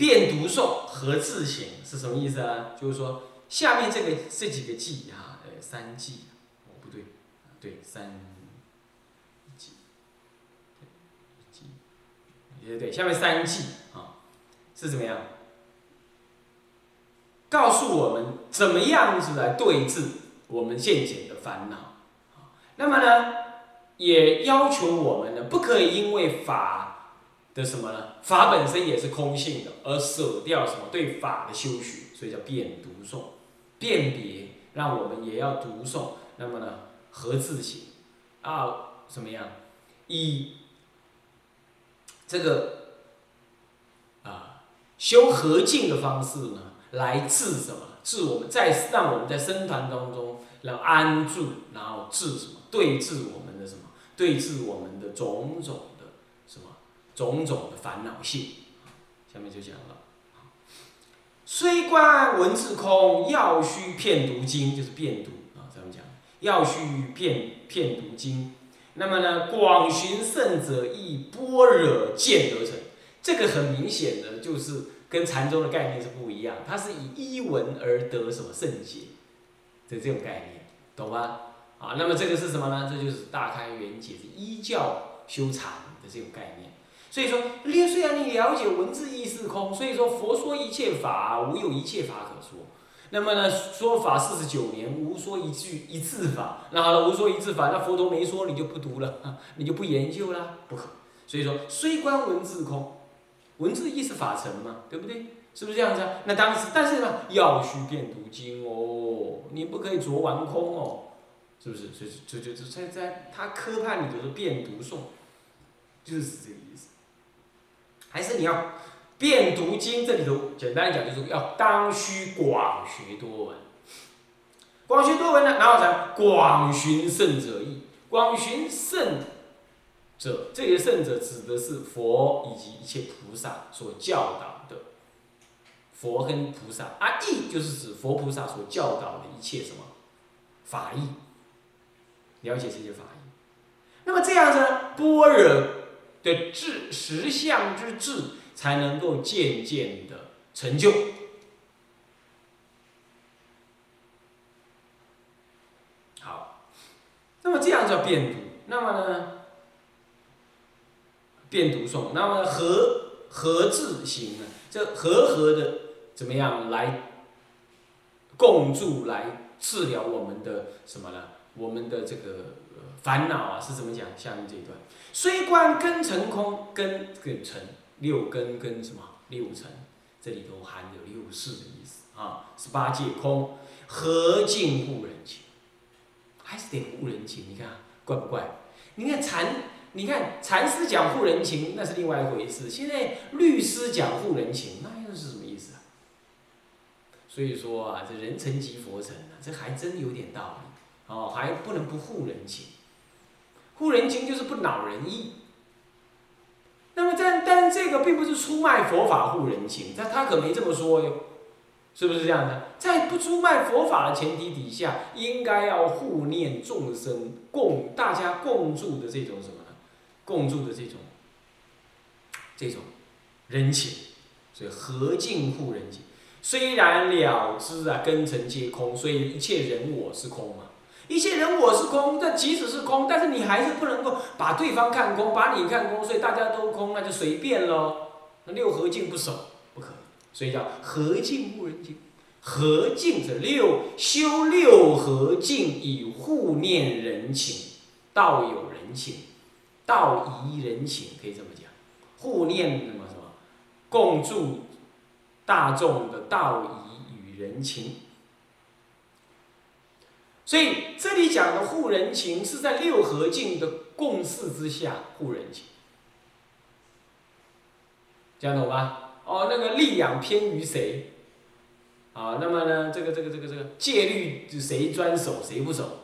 遍读诵和自省是什么意思啊？就是说下面这个这几个记啊，呃，三记，哦不对，对三记，记，对对，下面三记啊是怎么样？告诉我们怎么样子来对治我们现前的烦恼。那么呢，也要求我们呢，不可以因为法的什么呢？法本身也是空性的，而舍掉什么对法的修学，所以叫辨读诵，辨别，让我们也要读诵。那么呢，合自省啊，怎么样？以这个啊修和静的方式呢？来治什么？治我们在让我们在僧团当中能安住，然后治什么？对治我们的什么？对治我们的种种？种种的烦恼性。下面就讲了。虽观文字空，要须遍读经，就是遍读啊。咱们讲，要须遍遍读经。那么呢，广寻圣者亦般若见得成。这个很明显的就是。跟禅宗的概念是不一样，它是以一文而得什么圣解的这种概念，懂吗？啊，那么这个是什么呢？这就是大开圆解，是依教修禅的这种概念。所以说，虽然你了解文字意是空，所以说佛说一切法无有一切法可说。那么呢，说法四十九年无说一句一字法，那好了，无说一字法，那佛陀没说你就不读了，你就不研究了，不可。所以说，虽观文字空。文字意是法成嘛，对不对？是不是这样子啊？那当时，但是呢，要须遍读经哦，你不可以着完空哦，是不是？所以，就就就在在他科判里就是遍读诵，就是这个意思。还是你要遍读经，这里头简单讲就是要当需广学多闻，广学多闻呢，然后才广寻圣者意，广寻圣。者，这些圣者指的是佛以及一切菩萨所教导的，佛跟菩萨啊，意就是指佛菩萨所教导的一切什么法义，了解这些法义。那么这样子，般若的智实相之智，才能够渐渐的成就。好，那么这样叫变读，那么呢？变读诵，那么和和字行呢？这和和的怎么样来共助来治疗我们的什么呢？我们的这个烦恼啊是怎么讲？下面这一段，虽观根成空，根根成六根跟什么六尘，这里头含有六世的意思啊。十八界空，何尽护人情？还是得护人情，你看怪不怪？你看禅。你看禅师讲护人情，那是另外一回事。现在律师讲护人情，那又是什么意思啊？所以说啊，这人成即佛成啊，这还真有点道理哦，还不能不护人情。护人情就是不恼人意。那么但但这个并不是出卖佛法护人情，但他可没这么说哟，是不是这样的？在不出卖佛法的前提底下，应该要护念众生共大家共住的这种什么呢？共住的这种，这种人情，所以何敬护人情？虽然了知啊，根尘皆空，所以一切人我是空嘛。一切人我是空，但即使是空，但是你还是不能够把对方看空，把你看空，所以大家都空，那就随便喽。那六合敬不守，不可以。所以叫何敬护人情？何敬者六修六合敬以护念人情，道有人情。道宜人情，可以这么讲，护念什么什么，共助大众的道义与人情。所以这里讲的护人情，是在六合境的共事之下护人情，讲懂吧？哦，那个力养偏于谁？啊，那么呢，这个这个这个这个戒律谁专守谁不守？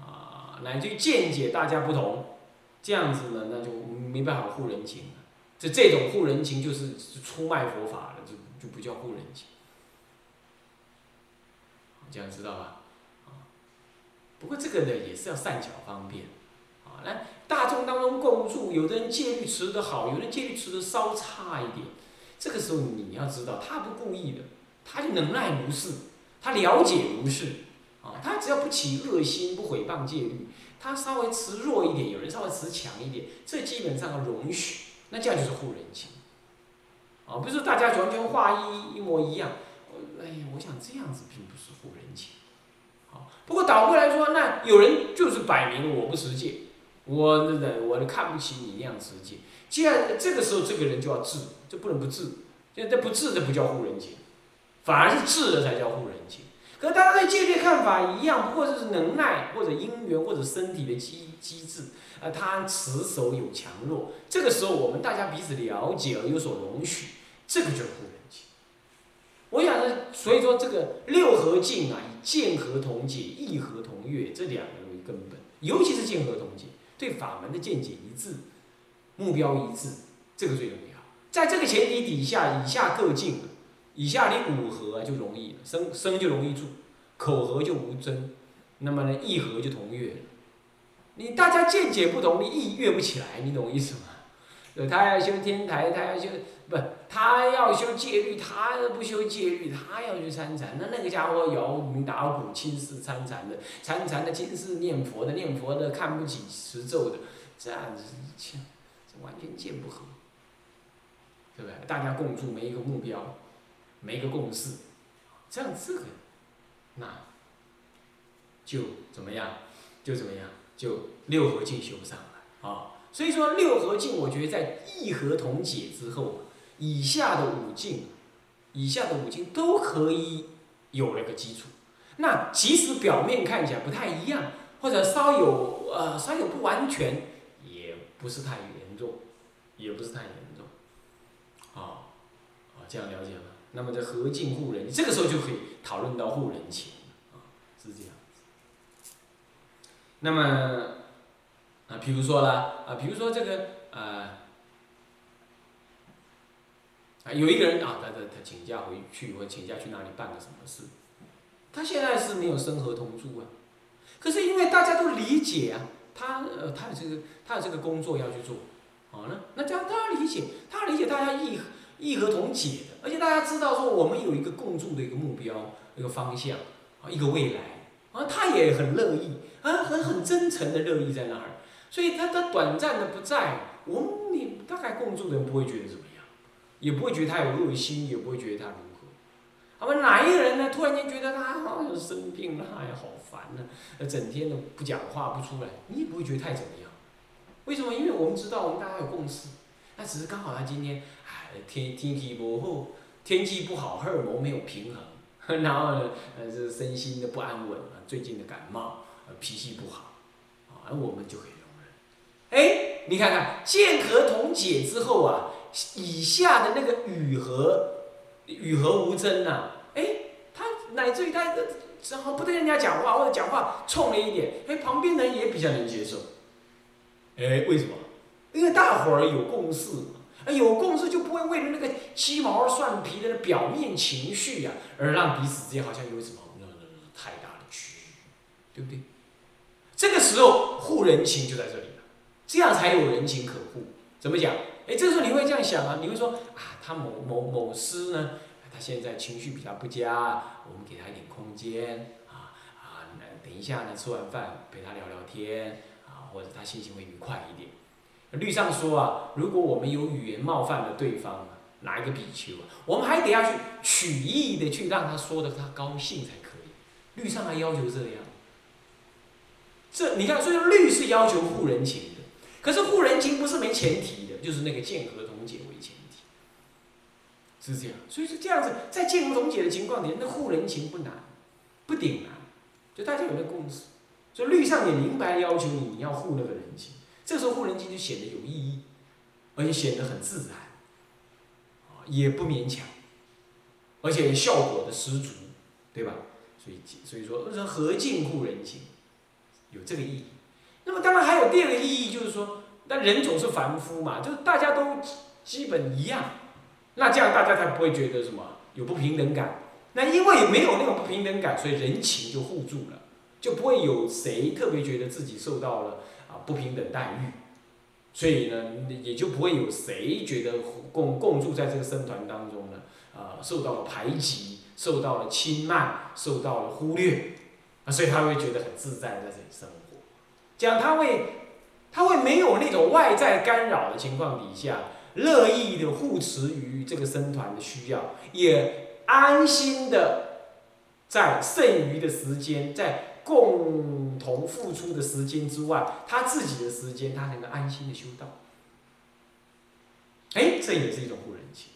啊，乃至于见解大家不同。这样子呢，那就没办法护人情了。这这种护人情就是出卖佛法了，就就不叫护人情。这样知道吧？不过这个呢也是要善巧方便。啊，那大众当中共住，有的人戒律持得好，有的人戒律持得稍差一点。这个时候你要知道，他不故意的，他就能耐如是，他了解如是，啊，他只要不起恶心，不毁谤戒律，他稍微持弱一点，有人稍微持强一点，这基本上容许，那这样就是护人情，啊，不是大家完全画一一模一样，哎呀，我想这样子并不是护人情，不过倒过来说，那有人就是摆明我不持戒，我那那我看不起你那样持戒。既然这个时候这个人就要治，就不能不治。这这不治，这不叫护人情，反而是治了才叫护人情。可大家对戒律看法一样，不过就是能耐或者因缘或者身体的机机制，啊，他持守有强弱。这个时候我们大家彼此了解而有所容许，这个就是护人情。我想呢，所以说这个六合敬啊，以见合同解、义合同悦这两个为根本，尤其是见合同解，对法门的见解一致。目标一致，这个最重要。在这个前提底下，以下各进，以下你五合就容易了，生生就容易住，口合就无争，那么呢，意合就同悦。你大家见解不同，你意悦不起来，你懂我意思吗？他要修天台，他要修不，他要修戒律，他不修戒律，他要去参禅。那那个家伙摇鸣打鼓、轻视参禅的，参禅的轻视念佛的，念佛的看不起持咒的，这样子切。完全见不合，对不对？大家共筑没一个目标，没一个共识，这样这个，那就怎么样？就怎么样？就六合境修不上来啊！所以说六合镜，我觉得在异合同解之后，以下的五境，以下的五境都可以有了个基础。那即使表面看起来不太一样，或者稍有呃稍有不完全，也不是太严重。也不是太严重，啊，啊，这样了解吗？那么这合敬护人，这个时候就可以讨论到护人情，啊，是这样。那么，啊，比如说啦，啊，比如说这个，啊，啊，有一个人啊，他他他请假回去，或请假去哪里办个什么事，他现在是没有生合同住啊，可是因为大家都理解啊，他呃，他的这个他的这个工作要去做。好了，那这样大家理解，他理解大家义义和同解的，而且大家知道说我们有一个共筑的一个目标，一个方向，啊，一个未来，啊，他也很乐意，啊，很很真诚的乐意在那儿，所以他他短暂的不在，我们你大概共住的人不会觉得怎么样，也不会觉得他有恶心，也不会觉得他如何，那么哪一个人呢？突然间觉得他好像生病了，哎呀，好烦呢，整天都不讲话不出来，你也不会觉得太怎么样。为什么？因为我们知道，我们大家有共识。那只是刚好他今天，哎，天天气不好，天气不好，荷尔蒙没有平衡，然后呢，呃，这身心的不安稳啊，最近的感冒，呃脾气不好，啊，而我们就可以。哎，你看看，剑合同解之后啊，以下的那个与和，与和无争呐，哎，他乃至于他正好不对人家讲话，或者讲话冲了一点，哎，旁边人也比较能接受。哎，为什么？因为大伙儿有共识嘛，有共识就不会为了那个鸡毛蒜皮的表面情绪呀，而让彼此之间好像有什么那那太大的区别，对不对？这个时候护人情就在这里，这样才有人情可护。怎么讲？哎，这时候你会这样想啊？你会说啊，他某某某师呢，他现在情绪比较不佳，我们给他一点空间啊啊，那等一下呢，吃完饭陪他聊聊天啊。或者他心情会愉快一点。律上说啊，如果我们有语言冒犯了对方，哪一个比丘啊，我们还得要去曲意的去让他说的他高兴才可以。律上还要求这样。这你看，所以律是要求护人情，可是护人情不是没前提的，就是那个见合同解为前提，是这样。所以是这样子，在见合同解的情况底下，那护人情不难，不顶难，就大家有那共识。所以律上也明白要求你，你要护那个人情，这时候护人情就显得有意义，而且显得很自然，啊，也不勉强，而且效果的十足，对吧？所以，所以说，何敬护人情，有这个意义。那么，当然还有第二个意义，就是说，那人总是凡夫嘛，就是大家都基本一样，那这样大家才不会觉得什么有不平等感。那因为没有那种不平等感，所以人情就互助了。就不会有谁特别觉得自己受到了啊不平等待遇，所以呢，也就不会有谁觉得共共住在这个僧团当中呢，呃，受到了排挤，受到了轻慢，受到了忽略，啊，所以他会觉得很自在在这里生活，讲他会，他会没有那种外在干扰的情况底下，乐意的护持于这个僧团的需要，也安心的在剩余的时间在。共同付出的时间之外，他自己的时间，他能够安心的修道。哎，这也是一种护人情，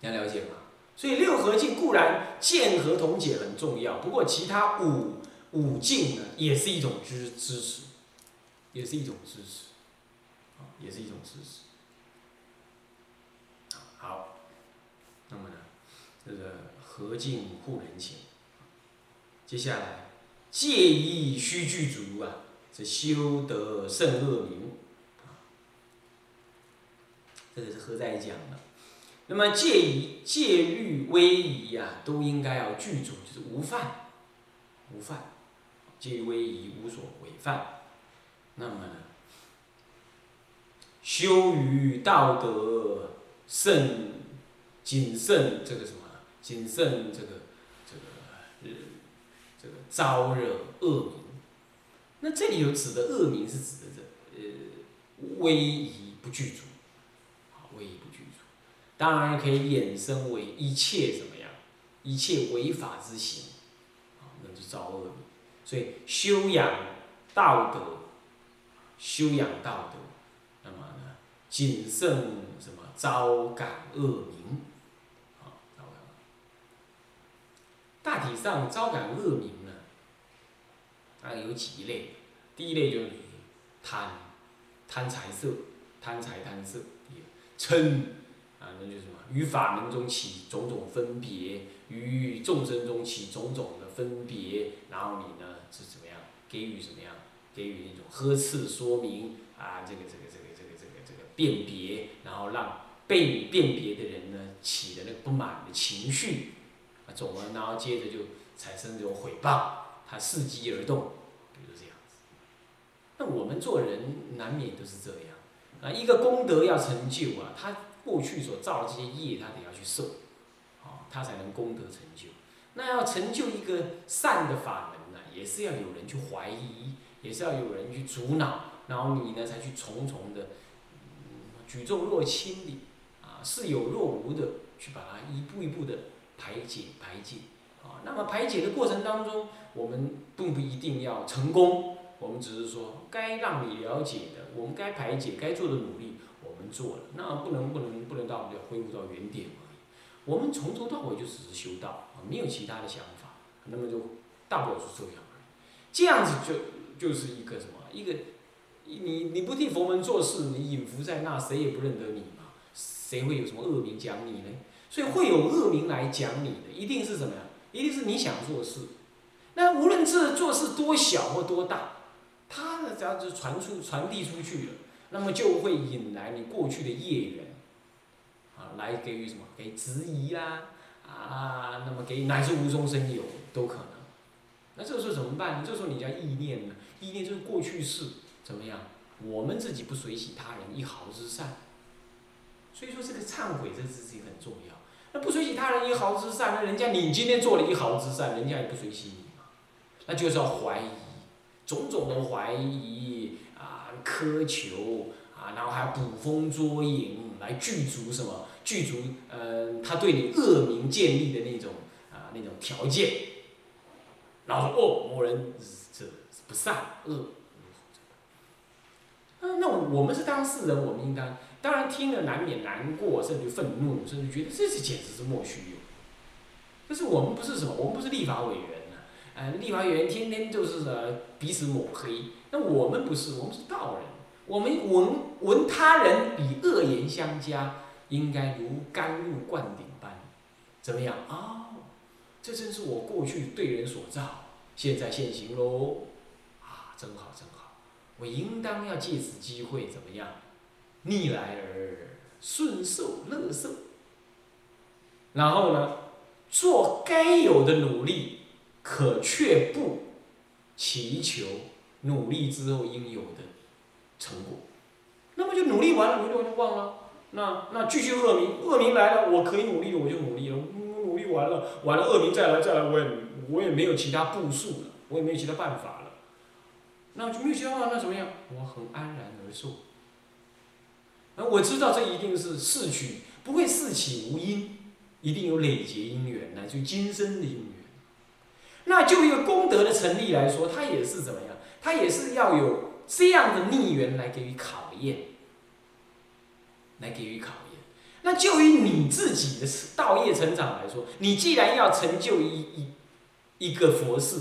你要了解吗？所以六合敬固然见合同解很重要，不过其他五五敬呢，也是一种支支持，也是一种支持，啊，也是一种支持。好，那么呢，这个合敬护人情。接下来，戒意须具足啊，这修得胜恶名，这个是何在讲的。那么戒仪、戒律、威仪啊，都应该要具足，就是无犯，无犯，戒律威仪无所违犯。那么呢，修于道德慎谨慎，这个什么？谨慎这个这个呃。这个招惹恶名，那这里有指的恶名是指的这呃威仪不具足，啊威仪不具足，当然可以衍生为一切怎么样，一切违法之行，啊那就招恶名，所以修养道德，修养道德，那么呢谨慎什么招感恶名。啊大体上招感恶名呢，大概有几类。第一类就是贪，贪财色，贪财贪色；嗔，啊，那就是什么？于法门中起种种分别，于众生中起种种的分别，然后你呢是怎么样？给予怎么样？给予那种呵斥说明啊，这个这个这个这个这个这个辨别，然后让被辨别的人呢起的那个不满的情绪。啊，总了，然后接着就产生这种毁谤，他伺机而动，比如这样子。那我们做人难免都是这样。啊，一个功德要成就啊，他过去所造的这些业，他得要去受，啊，他才能功德成就。那要成就一个善的法门，也是要有人去怀疑，也是要有人去阻挠，然后你呢才去重重的举重若轻的，啊，似有若无的去把它一步一步的。排解排解，啊，那么排解的过程当中，我们并不一定要成功，我们只是说该让你了解的，我们该排解该做的努力，我们做了，那不能不能不能到要恢复到原点而已。我们从头到尾就只是修道，啊，没有其他的想法，那么就大不了是这样。这样子就就是一个什么？一个你你不替佛门做事，你隐伏在那，谁也不认得你嘛，谁会有什么恶名讲你呢？所以会有恶名来讲你的，一定是什么呀？一定是你想做事。那无论这做事多小或多大，它的只要是传出、传递出去了，那么就会引来你过去的业缘，啊，来给予什么？给质疑啦，啊，那么给乃至无中生有都可能。那这个时候怎么办呢？这时候你叫意念呢？意念就是过去式，怎么样？我们自己不随喜他人一毫之善。所以说这个忏悔这事情很重要。那不随喜他人一毫之善，那人家你今天做了一毫之善，人家也不随喜你嘛，那就是要怀疑，种种的怀疑啊，苛求啊，然后还捕风捉影来具足什么？具足呃，他对你恶名建立的那种啊那种条件，然后说哦，某人这不善恶，那那我们是当事人，我们应当。当然听了难免难过，甚至愤怒，甚至觉得这是简直是莫须有。但是我们不是什么，我们不是立法委员呐，呃，立法委员天天就是呃彼此抹黑。那我们不是，我们是道人。我们闻闻他人比恶言相加，应该如甘露灌顶般，怎么样啊？这正是我过去对人所造，现在现行喽，啊，真好真好，我应当要借此机会怎么样？逆来而顺受乐受，然后呢，做该有的努力，可却不祈求努力之后应有的成果。那么就努力完了，努力完就忘了。那那继续恶名，恶名来了，我可以努力了，我就努力了。完了，完了恶名再来再来，我也我也没有其他步数了，我也没有其他办法了。那就没有其他办法，那怎么样？我很安然而坐。而我知道这一定是事取，不会事起无因，一定有累劫因缘，乃至于今生的因缘。那就一个功德的成立来说，它也是怎么样？它也是要有这样的逆缘来给予考验。来给予考。那就于你自己的道业成长来说，你既然要成就一一一个佛事，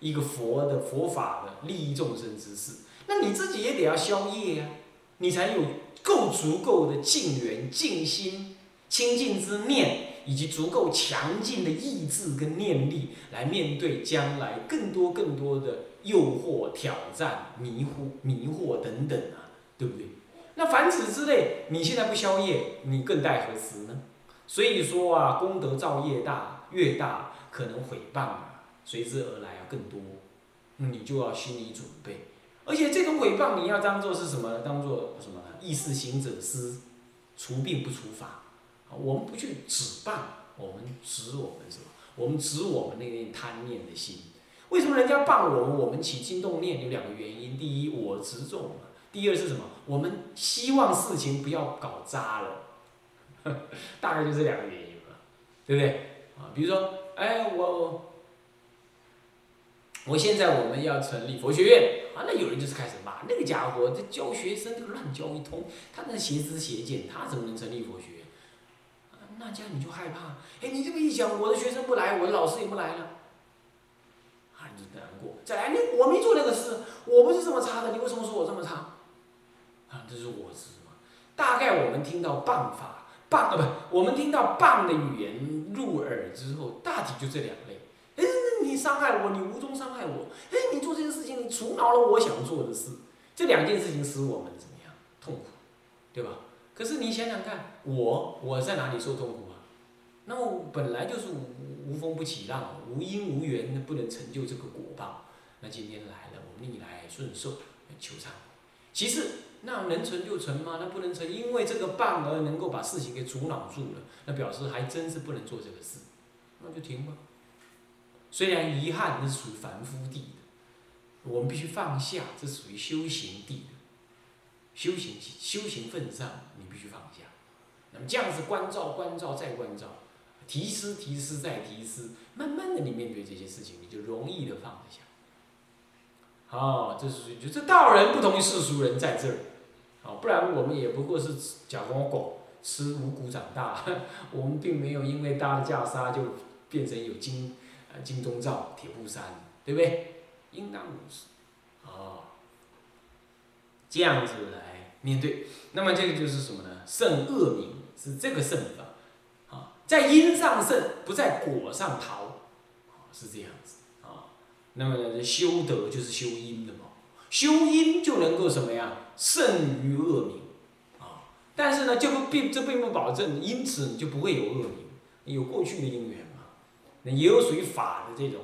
一个佛的佛法的利益众生之事，那你自己也得要消业呀，你才有够足够的静缘、静心、清净之念，以及足够强劲的意志跟念力，来面对将来更多更多的诱惑、挑战、迷糊、迷惑等等啊，对不对？那凡此之类，你现在不消业，你更待何时呢？所以说啊，功德造业大，越大可能毁谤啊，随之而来啊更多，你就要心理准备。而且这种毁谤，你要当做是什么？当做什么？意识行者思，除病不除法。我们不去止谤，我们止我们什么？我们止我们那念贪念的心。为什么人家谤我们？我们起心动念有两个原因：第一，我执重。第二是什么？我们希望事情不要搞砸了，大概就这两个原因吧，对不对？啊，比如说，哎，我，我现在我们要成立佛学院，啊，那有人就是开始骂那个家伙，这教学生这个乱教一通，他那邪知邪见，他怎么能成立佛学院？那这样你就害怕，哎，你这么一讲，我的学生不来，我的老师也不来了，啊，你就难过。再来，你我没做那个事，我不是这么差的，你为什么说我这么差？啊，这是我执嘛？大概我们听到谤法，谤啊不，我们听到谤的语言入耳之后，大体就这两类。哎，你伤害我，你无中伤害我。哎，你做这件事情，你阻挠了我想做的事。这两件事情使我们怎么样？痛苦，对吧？可是你想想看，我我在哪里受痛苦啊？那我本来就是无无风不起浪，无因无缘，不能成就这个果报。那今天来了，我逆来顺受，求偿。其次。那能成就成吗？那不能成，因为这个棒而能够把事情给阻挠住了，那表示还真是不能做这个事，那就停吧。虽然遗憾，那是属于凡夫地的，我们必须放下，这属于修行地的，修行修行份上，你必须放下。那么这样子关照关照再关照，提示提示再提示，慢慢的你面对这些事情，你就容易的放得下。好，这是就这道人不同于世俗人在这儿。好，不然我们也不过是假公狗吃五谷长大，我们并没有因为搭了袈裟就变成有金，呃金钟罩铁布衫，对不对？应当如此，啊，这样子来面对。那么这个就是什么呢？胜恶名是这个胜法，啊，在因上胜，不在果上逃，啊，是这样子，那么，修德就是修因的嘛，修因就能够什么呀？胜于恶名，啊，但是呢，就不并这并不保证，因此你就不会有恶名，有过去的因缘嘛，那也有属于法的这种，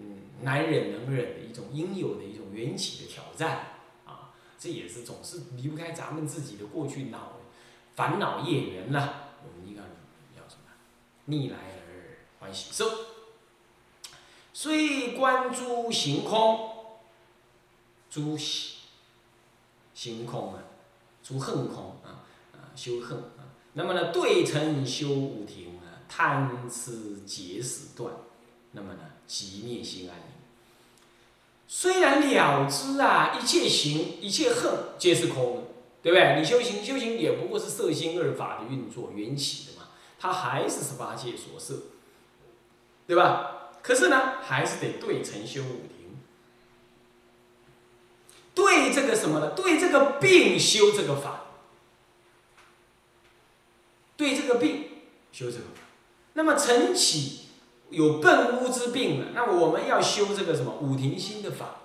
嗯，难忍能忍的一种应有的一种缘起的挑战，啊，这也是总是离不开咱们自己的过去恼烦恼业缘呐，我们应该要什么？逆来而欢喜受，虽观诸行空，诸行。行空啊，诸恨空啊，啊修恨啊，那么呢对称修五庭啊，贪痴结死断，那么呢即灭心安宁。虽然了知啊，一切行一切恨皆是空，对不对？你修行修行也不过是色心二法的运作缘起的嘛，它还是十八界所设，对吧？可是呢，还是得对称修五庭。对这个什么呢？对这个病修这个法，对这个病修这个法。那么晨起有笨污之病了，那我们要修这个什么五庭心的法。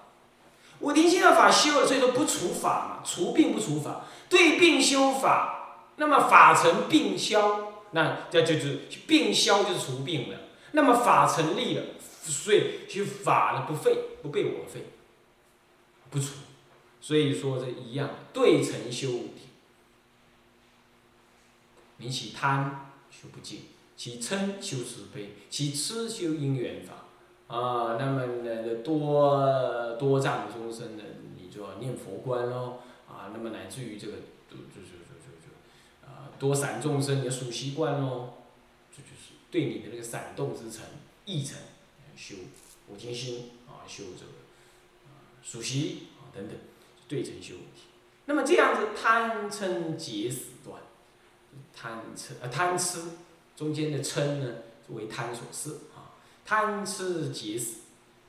五庭心的法修了，所以说不除法嘛，除病不除法。对病修法，那么法成病消，那这就是病消就是除病了。那么法成立了，所以修法呢不废，不被我废，不除。所以说这一样，对称修五体。你起贪修不净，其嗔修慈悲，其痴修因缘法。啊，那么呢，多多障众生呢，你就要念佛观喽。啊，那么乃至于这个，就就就就就，啊，多散众生你要数习惯喽。对你的那个闪动之层、意层修五金心啊，修这个啊数习啊等等，对称修那么这样子贪嗔结死断，贪嗔呃贪吃中间的嗔呢为贪所摄啊，贪吃结死，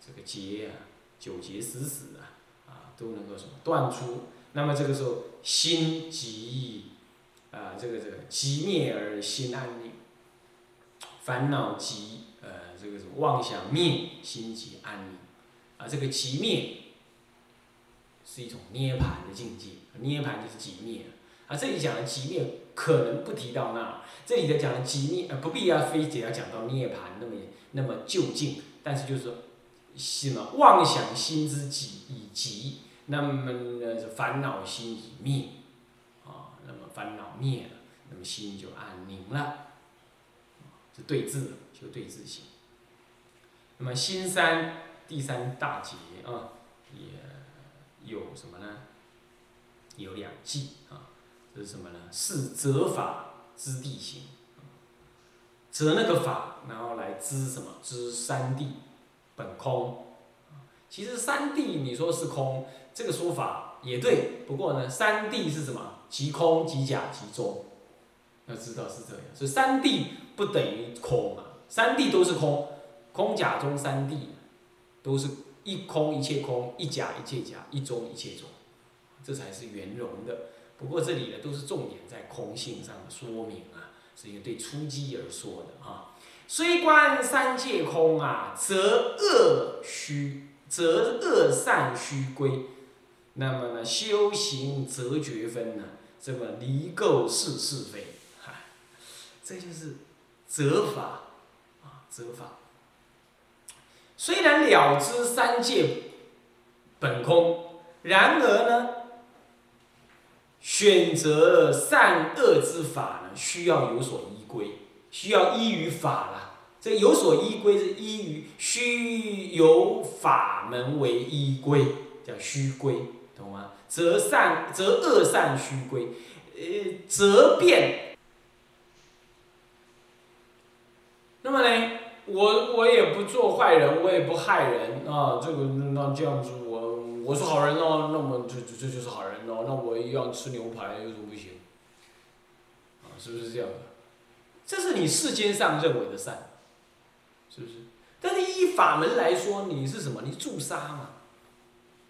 这个结啊九结死死啊啊都能够什么断出，那么这个时候心即啊这个这个即灭而心安宁，烦恼即呃这个什么妄想灭，心即安宁啊这个即灭是一种涅盘的境界。涅盘就是极灭啊！这里讲的极灭可能不提到那，这里的讲的极灭呃不必要非得要讲到涅盘那么那么就近，但是就是说什么妄想心之极以极，那么呢烦恼心已灭啊，那么烦恼灭了，那么心就安宁了，是对治就对治心。那么心三第三大节啊，也有什么呢？有两计啊，这是什么呢？是折法知地形，折那个法，然后来知什么？知三谛本空。其实三谛你说是空，这个说法也对。不过呢，三谛是什么？即空即假即中。要知道是这样，所以三谛不等于空啊，三谛都是空，空假中三谛都是一空一切空，一假一切假，一中一切中。这才是圆融的。不过这里呢，都是重点在空性上的说明啊，是因为对初机而说的啊。虽观三界空啊，则恶虚，则恶善虚归。那么呢，修行则觉分呢，这么离垢是是非，哈，这就是则法啊，则法。虽然了知三界本空，然而呢？选择善恶之法呢，需要有所依归，需要依于法了。这有所依归是依于须有法门为依归，叫虚归，懂吗？择善择恶善虚归，呃，择变。那么呢，我我也不做坏人，我也不害人啊。这个那这样子我。我是好人哦，那么这这这就是好人哦，那我一样吃牛排有什么不行？啊，是不是这样的？这是你世间上认为的善，是不是？但是依法门来说，你是什么？你助杀嘛？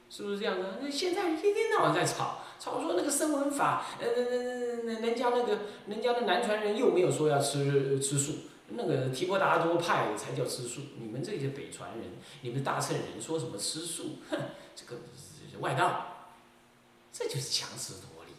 是不是这样的？那现在一天到晚在吵，吵说那个声闻法，呃，那那那那人家那个人家的南传人又没有说要吃吃素，那个提婆达多派才叫吃素，你们这些北传人，你们大乘人说什么吃素？哼！这个外道，这就是强词夺理，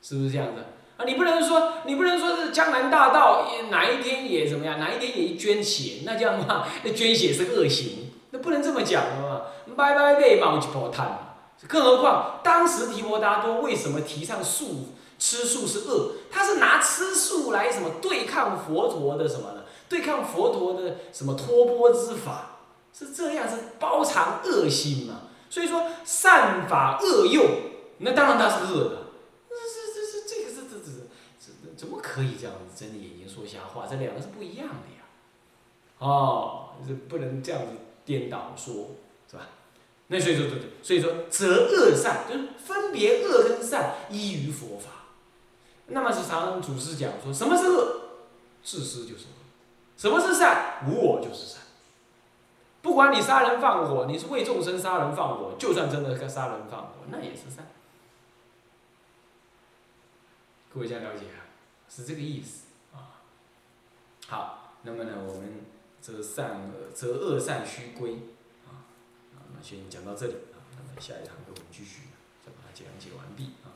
是不是这样子啊？你不能说，你不能说是江南大道哪一天也怎么样，哪一天也捐血，那这样的话，那捐血是恶行，那不能这么讲的嘛。拜拜拜，冒一泡炭，更何况当时提婆达多为什么提倡素吃素是恶？他是拿吃素来什么对抗佛陀的什么呢？对抗佛陀的什么托钵之法？是这样，是包藏恶心嘛？所以说善法恶用，那当然它是恶的。这这这这这个这这这这怎么可以这样子睁着眼睛说瞎话？这两个是不一样的呀。哦，这不能这样子颠倒说，是吧？那所以说对，所以说择恶善就是分别恶跟善依于佛法。那么是常祖师讲说，什么是恶？自私就是。什么是善？无我就是善。不管你杀人放火，你是为众生杀人放火，就算真的杀人放火，那也是善。各位家了解啊，是这个意思啊。好，那么呢，我们择善恶，择恶善须归啊。那先讲到这里啊，那么下一堂课我们继续再把它讲解完毕啊。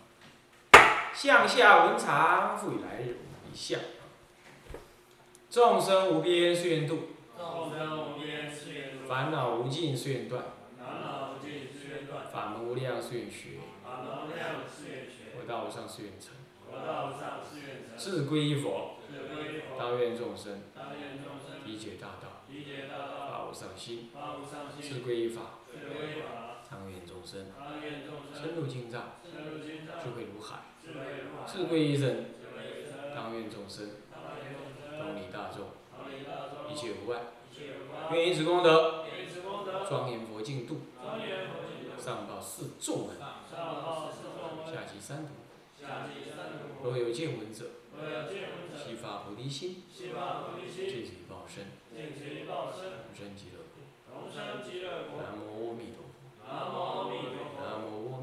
向下文长，复以来日以下。众生无边誓愿度。众生无边誓愿。烦恼无尽，誓愿断；法门无量，誓愿学；法能量誓愿全。我道无上誓愿成。我道无上誓愿成。是归依佛。是归依佛。当愿众生。当愿众生。理解大道。理解大道。发无上心。发无上心。是归依法。是归依法。当愿众生。当愿众生。深入经藏。深入经藏。智慧如海。智慧如海。是归依僧。是归依僧。当愿众生。当愿众生。大众，一切有外，愿以此功德，庄严佛净土，上报四众恩，下济三途。若有见闻者，悉发菩提心，尽此报身，同生极乐国。南无阿弥陀佛。南无阿弥陀佛。